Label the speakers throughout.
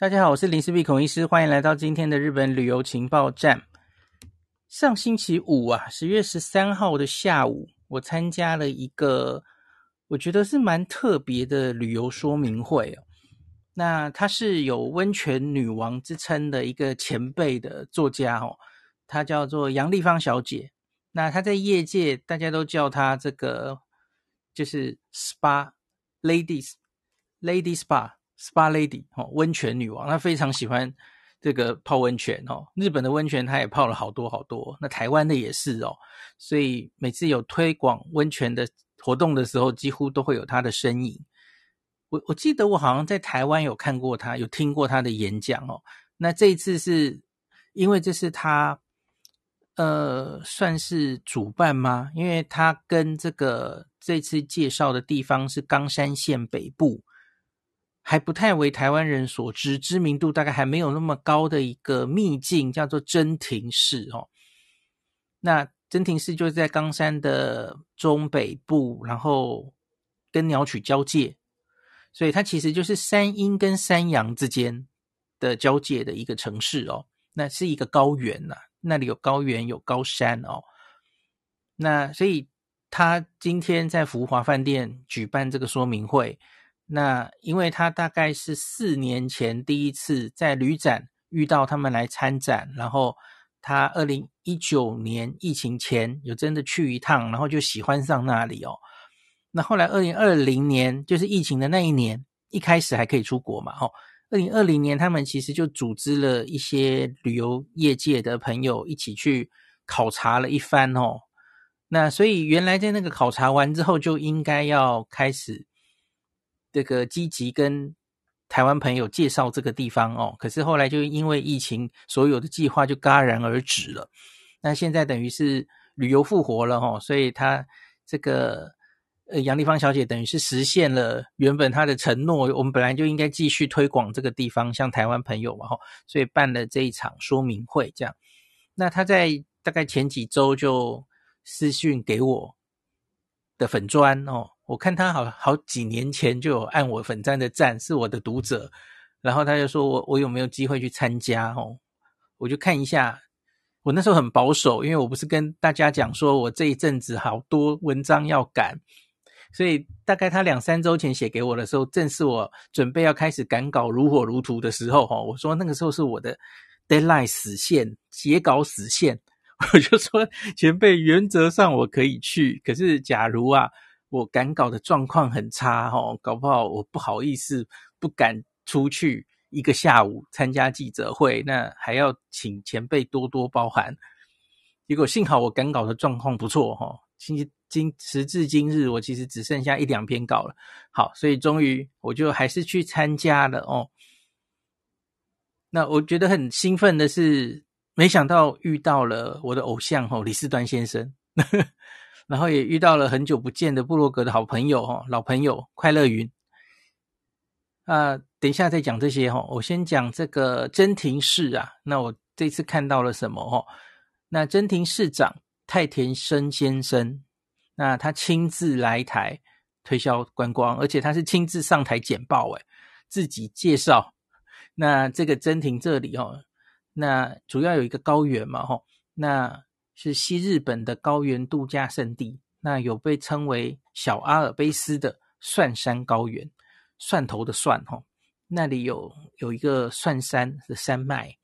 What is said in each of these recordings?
Speaker 1: 大家好，我是林思碧孔医师，欢迎来到今天的日本旅游情报站。上星期五啊，十月十三号的下午，我参加了一个我觉得是蛮特别的旅游说明会哦。那她是有温泉女王之称的一个前辈的作家哦，她叫做杨丽芳小姐。那她在业界大家都叫她这个就是 SPA Ladies，Lady Spa。Spa Lady 哦，温泉女王，她非常喜欢这个泡温泉哦。日本的温泉她也泡了好多好多，那台湾的也是哦。所以每次有推广温泉的活动的时候，几乎都会有她的身影。我我记得我好像在台湾有看过她，有听过她的演讲哦。那这一次是因为这是她呃算是主办吗？因为她跟这个这次介绍的地方是冈山县北部。还不太为台湾人所知，知名度大概还没有那么高的一个秘境，叫做真庭市哦。那真庭市就是在冈山的中北部，然后跟鸟取交界，所以它其实就是山阴跟山阳之间的交界的一个城市哦。那是一个高原呐、啊，那里有高原有高山哦。那所以他今天在福华饭店举办这个说明会。那因为他大概是四年前第一次在旅展遇到他们来参展，然后他二零一九年疫情前有真的去一趟，然后就喜欢上那里哦。那后来二零二零年就是疫情的那一年，一开始还可以出国嘛，哦，二零二零年他们其实就组织了一些旅游业界的朋友一起去考察了一番哦。那所以原来在那个考察完之后就应该要开始。这个积极跟台湾朋友介绍这个地方哦，可是后来就因为疫情，所有的计划就戛然而止了。那现在等于是旅游复活了哦，所以他这个呃杨丽芳小姐等于是实现了原本她的承诺，我们本来就应该继续推广这个地方，向台湾朋友嘛哈，所以办了这一场说明会这样。那他在大概前几周就私讯给我的粉砖哦。我看他好好几年前就有按我粉站的赞，是我的读者，然后他就说我我有没有机会去参加哦？我就看一下，我那时候很保守，因为我不是跟大家讲说我这一阵子好多文章要赶，所以大概他两三周前写给我的时候，正是我准备要开始赶稿如火如荼的时候哈。我说那个时候是我的 deadline 死线，截稿死线，我就说前辈原则上我可以去，可是假如啊。我赶稿的状况很差齁，搞不好我不好意思，不敢出去一个下午参加记者会，那还要请前辈多多包涵。结果幸好我赶稿的状况不错齁，今今时至今日，我其实只剩下一两篇稿了。好，所以终于我就还是去参加了哦。那我觉得很兴奋的是，没想到遇到了我的偶像齁，李四端先生。然后也遇到了很久不见的部落格的好朋友哈，老朋友快乐云。啊，等一下再讲这些哈，我先讲这个真庭市啊。那我这次看到了什么哈？那真庭市长太田生先生，那他亲自来台推销观光，而且他是亲自上台简报，诶，自己介绍。那这个真庭这里哦，那主要有一个高原嘛哈，那。是西日本的高原度假胜地，那有被称为小阿尔卑斯的蒜山高原，蒜头的蒜哈，那里有有一个蒜山的山脉。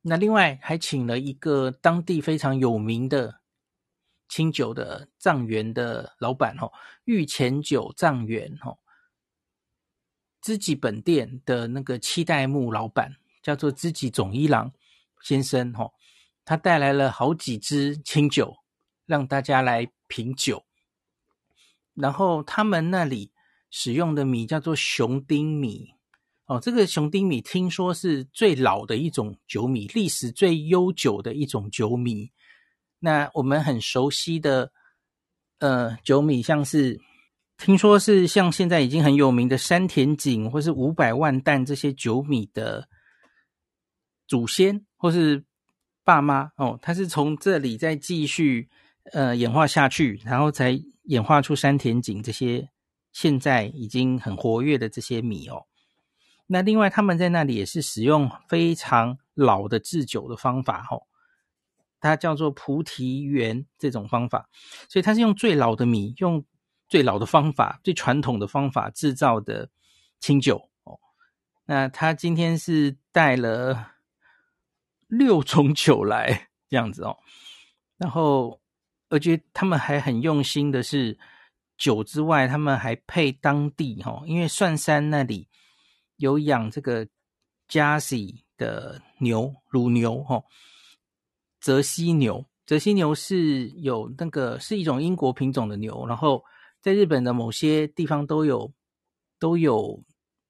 Speaker 1: 那另外还请了一个当地非常有名的清酒的藏园的老板哈，御前酒藏园哈，知己本店的那个七代目老板叫做知己总一郎先生哈。他带来了好几支清酒，让大家来品酒。然后他们那里使用的米叫做雄丁米，哦，这个雄丁米听说是最老的一种酒米，历史最悠久的一种酒米。那我们很熟悉的，呃，酒米像是听说是像现在已经很有名的山田锦或是五百万担这些酒米的祖先，或是。爸妈哦，他是从这里再继续呃演化下去，然后才演化出山田锦这些现在已经很活跃的这些米哦。那另外他们在那里也是使用非常老的制酒的方法，哦，它叫做菩提园这种方法，所以它是用最老的米，用最老的方法，最传统的方法制造的清酒哦。那他今天是带了六种酒来这样子哦，然后而且他们还很用心的是。酒之外，他们还配当地哈，因为蒜山那里有养这个加西的牛乳牛哈，泽西牛，泽西牛是有那个是一种英国品种的牛，然后在日本的某些地方都有都有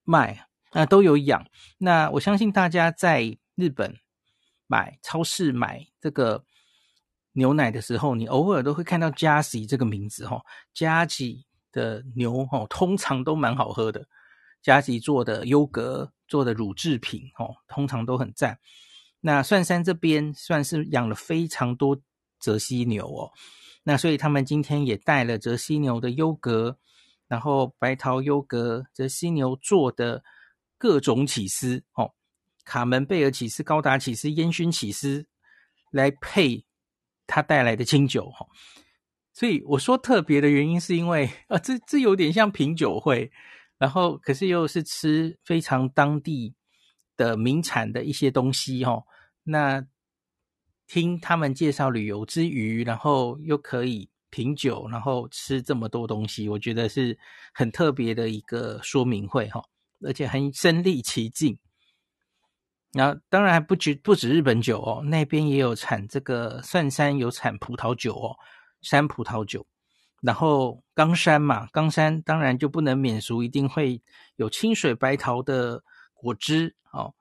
Speaker 1: 卖啊，都有养。那我相信大家在日本买超市买这个。牛奶的时候，你偶尔都会看到 Jersey 这个名字哈，Jersey 的牛哈，通常都蛮好喝的。Jersey 做的优格、做的乳制品哦，通常都很赞。那蒜山这边算是养了非常多泽西牛哦，那所以他们今天也带了泽西牛的优格，然后白桃优格、泽西牛做的各种起司哦，卡门贝尔起司、高达起司、烟熏起司来配。他带来的清酒哈，所以我说特别的原因是因为 啊，这这有点像品酒会，然后可是又是吃非常当地的名产的一些东西哈。那听他们介绍旅游之余，然后又可以品酒，然后吃这么多东西，我觉得是很特别的一个说明会哈，而且很身临其境。然后当然还不止不止日本酒哦，那边也有产这个蒜山有产葡萄酒哦，山葡萄酒。然后冈山嘛，冈山当然就不能免俗，一定会有清水白桃的果汁哦。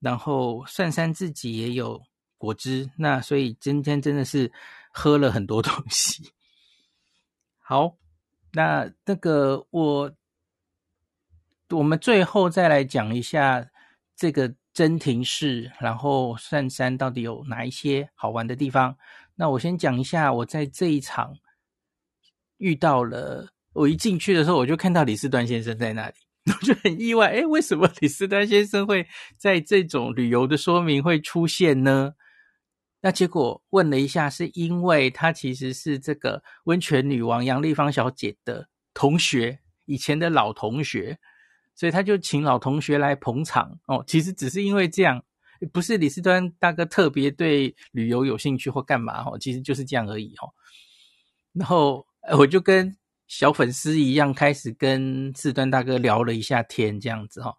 Speaker 1: 然后蒜山自己也有果汁，那所以今天真的是喝了很多东西。好，那那个我我们最后再来讲一下这个。真庭市，然后善山到底有哪一些好玩的地方？那我先讲一下，我在这一场遇到了。我一进去的时候，我就看到李四端先生在那里，我就很意外，诶，为什么李四端先生会在这种旅游的说明会出现呢？那结果问了一下，是因为他其实是这个温泉女王杨丽芳小姐的同学，以前的老同学。所以他就请老同学来捧场哦，其实只是因为这样，不是李四端大哥特别对旅游有兴趣或干嘛哦，其实就是这样而已哦。然后我就跟小粉丝一样，开始跟四端大哥聊了一下天，这样子哦。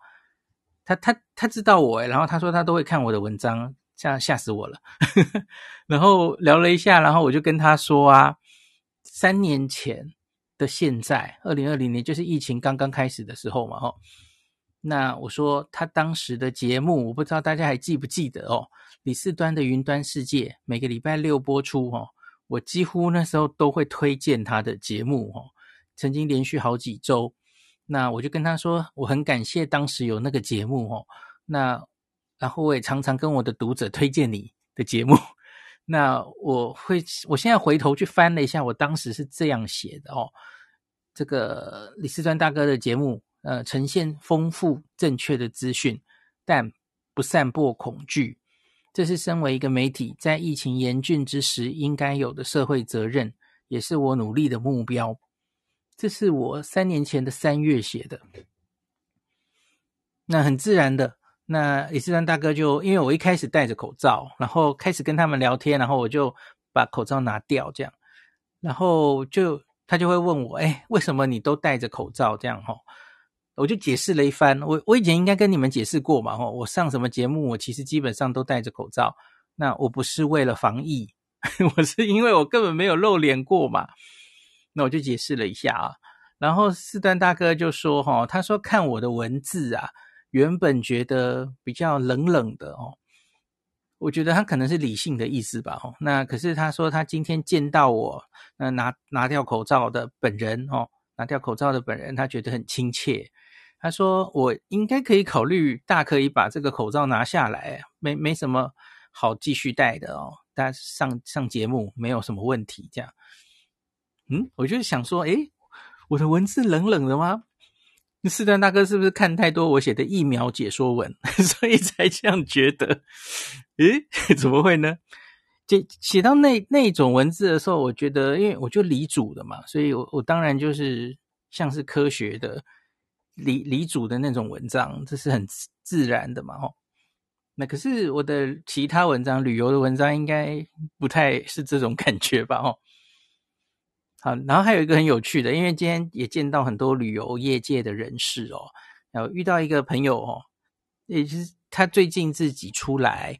Speaker 1: 他他他知道我，然后他说他都会看我的文章，吓吓死我了。然后聊了一下，然后我就跟他说啊，三年前。的现在，二零二零年就是疫情刚刚开始的时候嘛，吼。那我说他当时的节目，我不知道大家还记不记得哦。李四端的云端世界每个礼拜六播出哦，我几乎那时候都会推荐他的节目哦，曾经连续好几周。那我就跟他说，我很感谢当时有那个节目哦。那然后我也常常跟我的读者推荐你的节目。那我会，我现在回头去翻了一下，我当时是这样写的哦。这个李四川大哥的节目，呃，呈现丰富正确的资讯，但不散播恐惧，这是身为一个媒体在疫情严峻之时应该有的社会责任，也是我努力的目标。这是我三年前的三月写的，那很自然的。那李四川大哥就因为我一开始戴着口罩，然后开始跟他们聊天，然后我就把口罩拿掉，这样，然后就他就会问我，哎，为什么你都戴着口罩这样？哈，我就解释了一番。我我以前应该跟你们解释过嘛，哈，我上什么节目，我其实基本上都戴着口罩。那我不是为了防疫，我是因为我根本没有露脸过嘛。那我就解释了一下啊，然后四段大哥就说，哈，他说看我的文字啊。原本觉得比较冷冷的哦，我觉得他可能是理性的意思吧哦。那可是他说他今天见到我，那拿拿掉口罩的本人哦，拿掉口罩的本人，他觉得很亲切。他说我应该可以考虑，大可以把这个口罩拿下来，没没什么好继续戴的哦。大家上上节目没有什么问题，这样。嗯，我就想说，诶，我的文字冷冷的吗？四段大哥是不是看太多我写的疫苗解说文，所以才这样觉得？诶，怎么会呢？写写到那那种文字的时候，我觉得，因为我就理主的嘛，所以我我当然就是像是科学的理理主的那种文章，这是很自然的嘛，吼。那可是我的其他文章，旅游的文章应该不太是这种感觉吧，吼。好，然后还有一个很有趣的，因为今天也见到很多旅游业界的人士哦，然后遇到一个朋友哦，也是他最近自己出来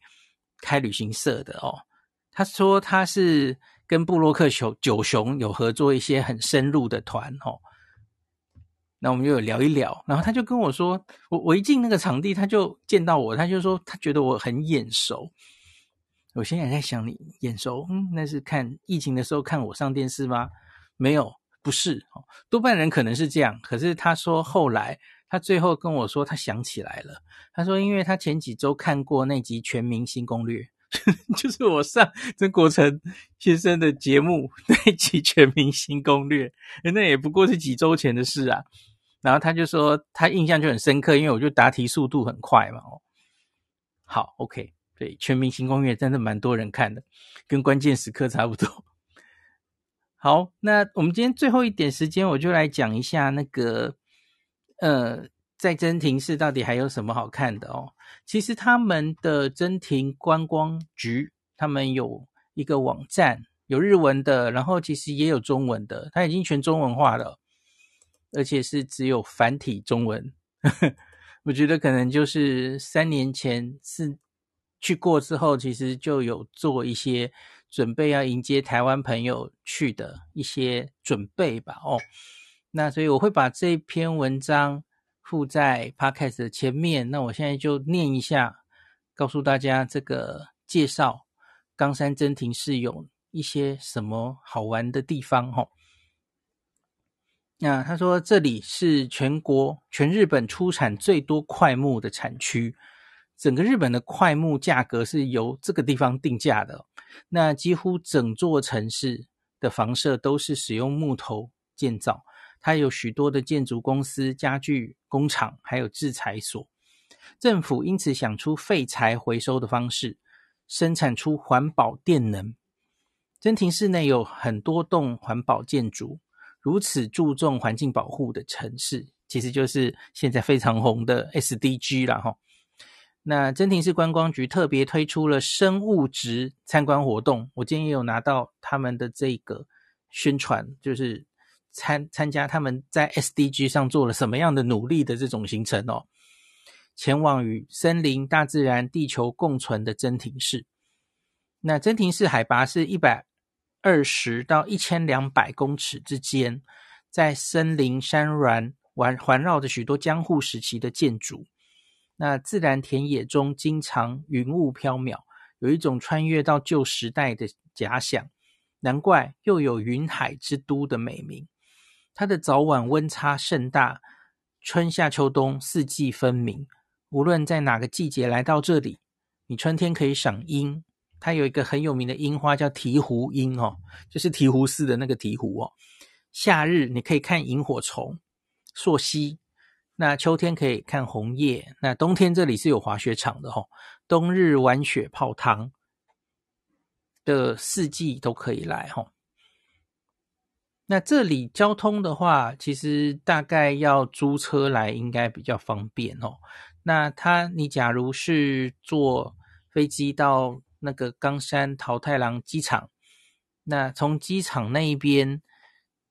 Speaker 1: 开旅行社的哦，他说他是跟布洛克九九熊有合作一些很深入的团哦，那我们就有聊一聊，然后他就跟我说，我我一进那个场地，他就见到我，他就说他觉得我很眼熟，我现在在想你眼熟，嗯，那是看疫情的时候看我上电视吗？没有，不是，多半人可能是这样。可是他说后来，他最后跟我说，他想起来了。他说，因为他前几周看过那集《全明星攻略》，就是我上曾国城先生的节目那集《全明星攻略》，那也不过是几周前的事啊。然后他就说，他印象就很深刻，因为我就答题速度很快嘛。哦，好，OK，对，《全明星攻略》真的蛮多人看的，跟关键时刻差不多。好，那我们今天最后一点时间，我就来讲一下那个，呃，在真庭市到底还有什么好看的哦。其实他们的真庭观光局，他们有一个网站，有日文的，然后其实也有中文的，它已经全中文化了，而且是只有繁体中文。我觉得可能就是三年前是去过之后，其实就有做一些。准备要迎接台湾朋友去的一些准备吧，哦，那所以我会把这篇文章附在 Podcast 的前面。那我现在就念一下，告诉大家这个介绍冈山真庭市有一些什么好玩的地方，哦。那他说这里是全国全日本出产最多桧木的产区。整个日本的桧木价格是由这个地方定价的，那几乎整座城市的房舍都是使用木头建造，它有许多的建筑公司、家具工厂，还有制材所。政府因此想出废材回收的方式，生产出环保电能。真庭市内有很多栋环保建筑，如此注重环境保护的城市，其实就是现在非常红的 SDG 啦齁。那真庭市观光局特别推出了生物值参观活动，我今天也有拿到他们的这个宣传，就是参参加他们在 SDG 上做了什么样的努力的这种行程哦。前往与森林、大自然、地球共存的真庭市。那真庭市海拔是一百二十到一千两百公尺之间，在森林山峦环环绕着许多江户时期的建筑。那自然田野中经常云雾飘渺，有一种穿越到旧时代的假想，难怪又有“云海之都”的美名。它的早晚温差甚大，春夏秋冬四季分明。无论在哪个季节来到这里，你春天可以赏樱，它有一个很有名的樱花叫醍醐樱哦，就是醍醐寺的那个醍醐哦。夏日你可以看萤火虫、溯溪。那秋天可以看红叶，那冬天这里是有滑雪场的吼，冬日玩雪泡汤的四季都可以来吼。那这里交通的话，其实大概要租车来应该比较方便哦。那他你假如是坐飞机到那个冈山桃太郎机场，那从机场那一边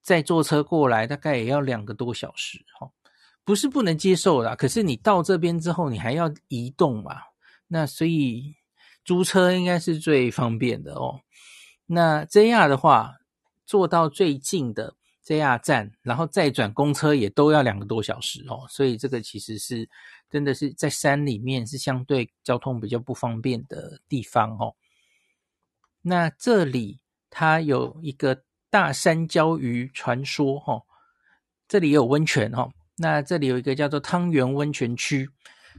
Speaker 1: 再坐车过来，大概也要两个多小时吼。不是不能接受啦，可是你到这边之后，你还要移动嘛？那所以租车应该是最方便的哦。那 JR 的话，坐到最近的 JR 站，然后再转公车也都要两个多小时哦。所以这个其实是真的是在山里面是相对交通比较不方便的地方哦。那这里它有一个大山椒鱼传说哦，这里也有温泉哦。那这里有一个叫做汤原温泉区，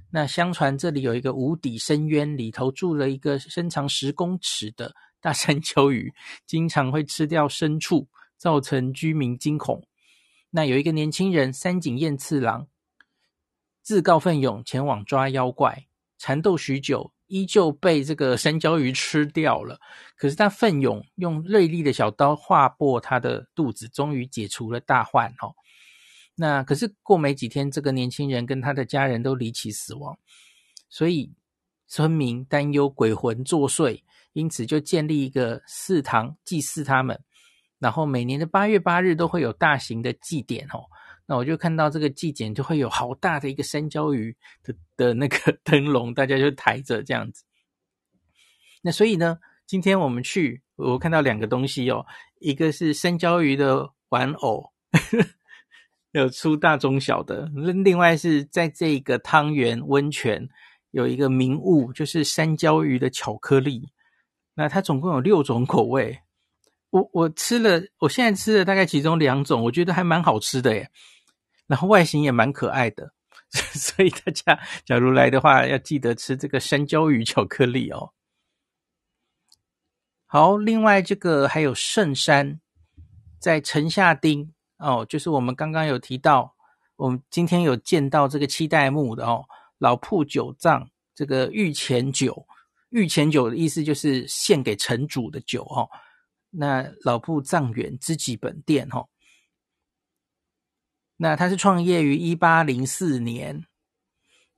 Speaker 1: 那相传这里有一个无底深渊，里头住了一个身长十公尺的大山椒鱼，经常会吃掉牲畜，造成居民惊恐。那有一个年轻人三井燕次郎，自告奋勇前往抓妖怪，缠斗许久，依旧被这个山椒鱼吃掉了。可是他奋勇用锐利的小刀划破他的肚子，终于解除了大患。哦，那可是过没几天，这个年轻人跟他的家人都离奇死亡，所以村民担忧鬼魂作祟，因此就建立一个祠堂祭祀他们。然后每年的八月八日都会有大型的祭典哦，那我就看到这个祭典就会有好大的一个山椒鱼的的那个灯笼，大家就抬着这样子。那所以呢，今天我们去，我看到两个东西哦，一个是山椒鱼的玩偶，有出大中小的；另外是在这个汤圆温泉有一个名物，就是山椒鱼的巧克力。那它总共有六种口味。我我吃了，我现在吃了大概其中两种，我觉得还蛮好吃的耶，然后外形也蛮可爱的，所以大家假如来的话，要记得吃这个山椒鱼巧克力哦。好，另外这个还有圣山，在城下町哦，就是我们刚刚有提到，我们今天有见到这个七代目的哦，老铺酒藏这个御前酒，御前酒的意思就是献给城主的酒哦。那老铺藏元知己本店哈，那他是创业于一八零四年。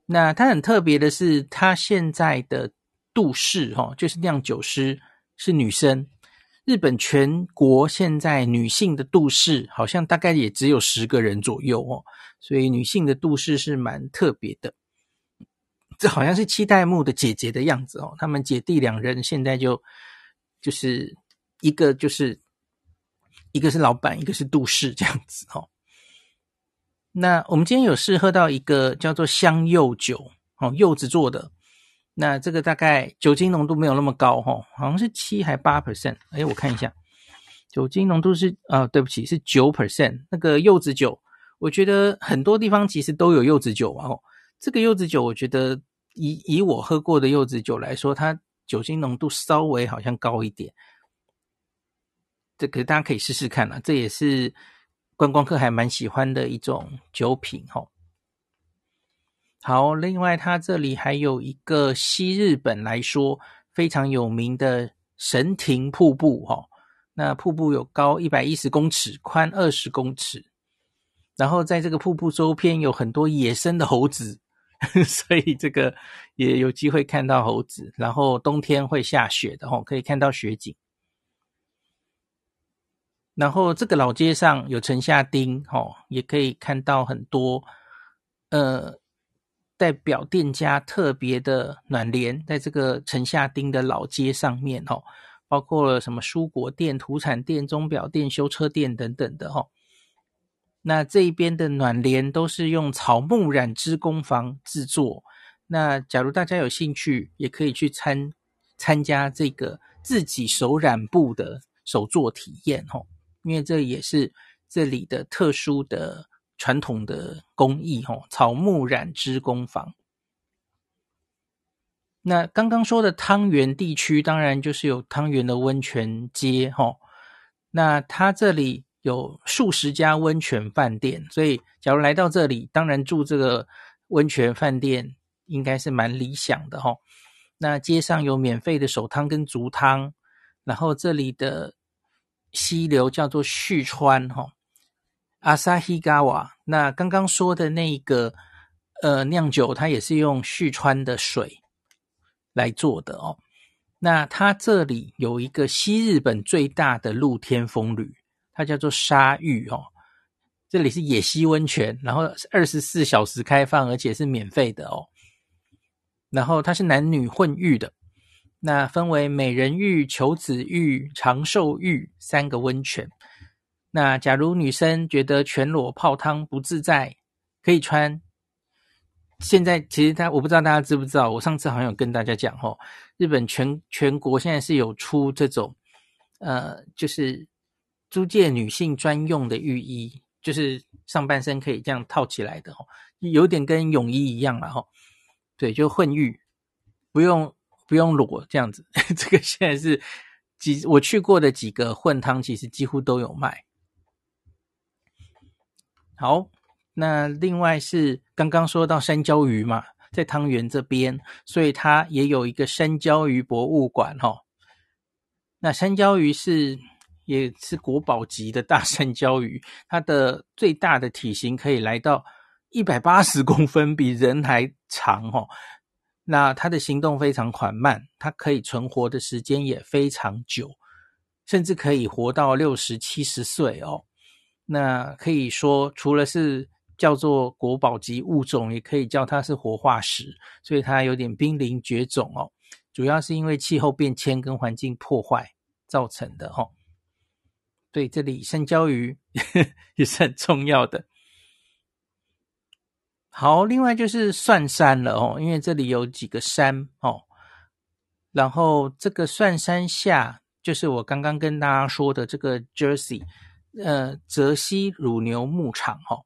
Speaker 1: 那他很特别的是，他现在的杜氏哈，就是酿酒师是女生。日本全国现在女性的杜氏好像大概也只有十个人左右哦，所以女性的杜氏是蛮特别的。这好像是七代目的姐姐的样子哦，他们姐弟两人现在就就是。一个就是，一个是老板，一个是杜氏这样子哦。那我们今天有试喝到一个叫做香柚酒，哦，柚子做的。那这个大概酒精浓度没有那么高，哈，好像是七还八 percent。哎，我看一下，酒精浓度是啊，对不起，是九 percent。那个柚子酒，我觉得很多地方其实都有柚子酒啊。哦，这个柚子酒，我觉得以以我喝过的柚子酒来说，它酒精浓度稍微好像高一点。这个大家可以试试看啦，这也是观光客还蛮喜欢的一种酒品齁。好，另外它这里还有一个西日本来说非常有名的神庭瀑布齁。那瀑布有高一百一十公尺，宽二十公尺，然后在这个瀑布周边有很多野生的猴子，所以这个也有机会看到猴子。然后冬天会下雪的齁，可以看到雪景。然后这个老街上有城下町，哦，也可以看到很多，呃，代表店家特别的暖帘，在这个城下町的老街上面，哦，包括了什么蔬果店、土产店、钟表店、修车店等等的，哦。那这一边的暖帘都是用草木染织工坊制作。那假如大家有兴趣，也可以去参参加这个自己手染布的手作体验，哦。因为这也是这里的特殊的传统的工艺，吼，草木染织工坊。那刚刚说的汤圆地区，当然就是有汤圆的温泉街，吼。那它这里有数十家温泉饭店，所以假如来到这里，当然住这个温泉饭店应该是蛮理想的，吼。那街上有免费的手汤跟足汤，然后这里的。溪流叫做旭川哈，阿萨希嘎瓦。那刚刚说的那个呃酿酒，它也是用旭川的水来做的哦。那它这里有一个西日本最大的露天风吕，它叫做沙浴哦。这里是野溪温泉，然后二十四小时开放，而且是免费的哦。然后它是男女混浴的。那分为美人浴、求子浴、长寿浴三个温泉。那假如女生觉得全裸泡汤不自在，可以穿。现在其实他我不知道大家知不知道，我上次好像有跟大家讲吼，日本全全国现在是有出这种呃，就是租借女性专用的浴衣，就是上半身可以这样套起来的吼，有点跟泳衣一样了吼。对，就混浴，不用。不用裸这样子，这个现在是几我去过的几个混汤，其实几乎都有卖。好，那另外是刚刚说到山椒鱼嘛，在汤圆这边，所以它也有一个山椒鱼博物馆哈。那山椒鱼是也是国宝级的大山椒鱼，它的最大的体型可以来到一百八十公分，比人还长哈。那它的行动非常缓慢，它可以存活的时间也非常久，甚至可以活到六十七十岁哦。那可以说，除了是叫做国宝级物种，也可以叫它是活化石，所以它有点濒临绝种哦。主要是因为气候变迁跟环境破坏造成的哦。对，这里山椒鱼 也是很重要的。好，另外就是蒜山了哦，因为这里有几个山哦，然后这个蒜山下就是我刚刚跟大家说的这个 Jersey，呃，泽西乳牛牧场哈、哦，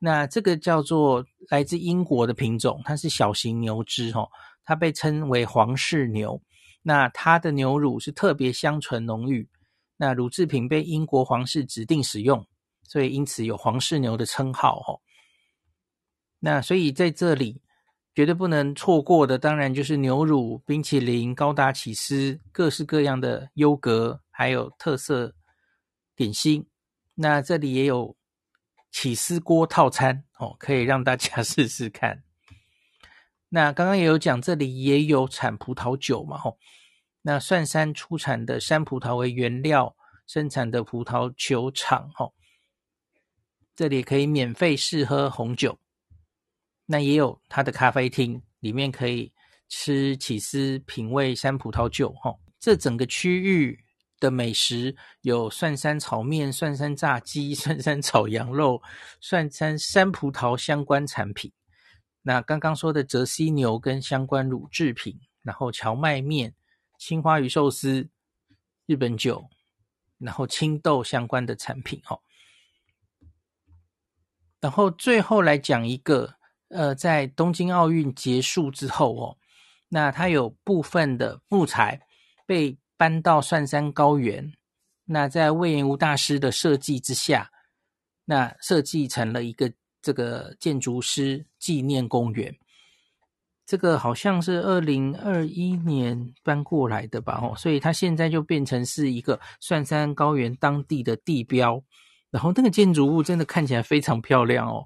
Speaker 1: 那这个叫做来自英国的品种，它是小型牛只哈、哦，它被称为皇室牛，那它的牛乳是特别香醇浓郁，那乳制品被英国皇室指定使用，所以因此有皇室牛的称号、哦。那所以在这里绝对不能错过的，当然就是牛乳、冰淇淋、高达起司、各式各样的优格，还有特色点心。那这里也有起司锅套餐哦，可以让大家 试试看。那刚刚也有讲，这里也有产葡萄酒嘛，吼。那蒜山出产的山葡萄为原料生产的葡萄酒厂，吼，这里可以免费试喝红酒。那也有它的咖啡厅，里面可以吃起司、品味山葡萄酒。哈，这整个区域的美食有蒜山炒面、蒜山炸鸡、蒜山炒羊肉、蒜山山葡萄相关产品。那刚刚说的泽西牛跟相关乳制品，然后荞麦面、青花鱼寿司、日本酒，然后青豆相关的产品。哦，然后最后来讲一个。呃，在东京奥运结束之后哦，那它有部分的木材被搬到蒜山高原，那在魏延吾大师的设计之下，那设计成了一个这个建筑师纪念公园。这个好像是二零二一年搬过来的吧？哦，所以它现在就变成是一个蒜山高原当地的地标，然后那个建筑物真的看起来非常漂亮哦。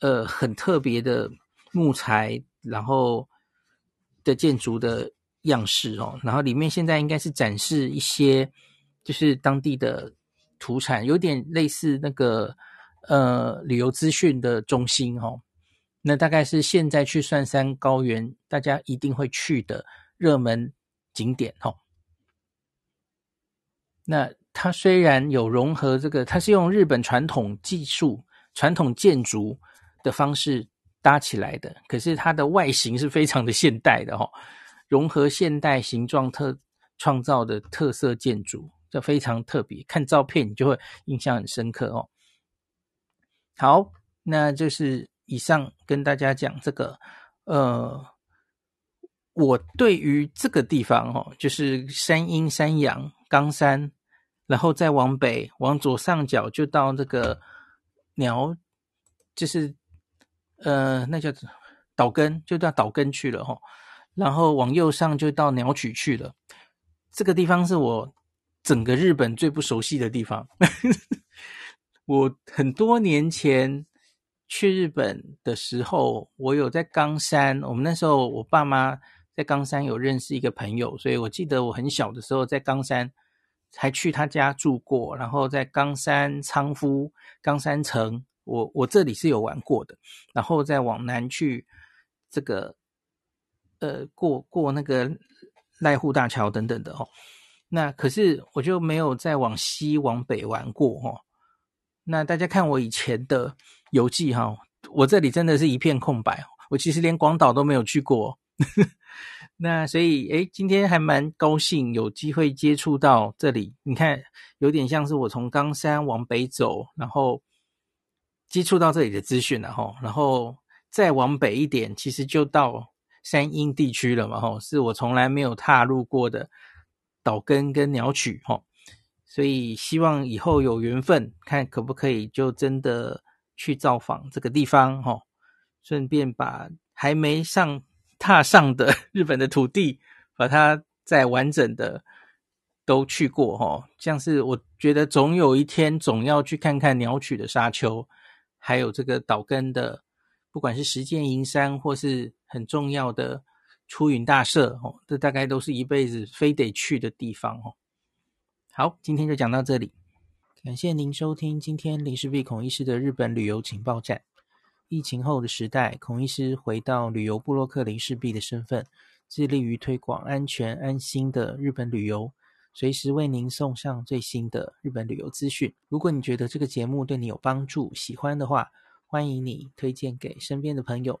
Speaker 1: 呃，很特别的木材，然后的建筑的样式哦，然后里面现在应该是展示一些就是当地的土产，有点类似那个呃旅游资讯的中心哦。那大概是现在去蒜山高原大家一定会去的热门景点哦。那它虽然有融合这个，它是用日本传统技术、传统建筑。的方式搭起来的，可是它的外形是非常的现代的哈、哦，融合现代形状特创造的特色建筑，就非常特别。看照片你就会印象很深刻哦。好，那就是以上跟大家讲这个，呃，我对于这个地方哦，就是山阴山阳冈山，然后再往北往左上角就到这个鸟，就是。呃，那叫岛根，就到岛根去了哈。然后往右上就到鸟取去了。这个地方是我整个日本最不熟悉的地方。我很多年前去日本的时候，我有在冈山。我们那时候我爸妈在冈山有认识一个朋友，所以我记得我很小的时候在冈山还去他家住过。然后在冈山仓敷、冈山城。我我这里是有玩过的，然后再往南去，这个呃过过那个濑户大桥等等的哦。那可是我就没有再往西往北玩过哦。那大家看我以前的游记哈，我这里真的是一片空白，我其实连广岛都没有去过。那所以诶，今天还蛮高兴有机会接触到这里。你看，有点像是我从冈山往北走，然后。接触到这里的资讯了哈，然后再往北一点，其实就到山阴地区了嘛吼，是我从来没有踏入过的岛根跟鸟取哈，所以希望以后有缘分，看可不可以就真的去造访这个地方，哈，顺便把还没上踏上的 日本的土地，把它再完整的都去过，哈，像是我觉得总有一天总要去看看鸟取的沙丘，还有这个岛根的，不管是石见银山或是很重要的出云大社，哦，这大概都是一辈子非得去的地方，哦。好，今天就讲到这里。感谢您收听今天林氏璧孔医师的日本旅游情报站。疫情后的时代，孔医师回到旅游部落客林氏璧的身份，致力于推广安全安心的日本旅游，随时为您送上最新的日本旅游资讯。如果你觉得这个节目对你有帮助，喜欢的话，欢迎你推荐给身边的朋友，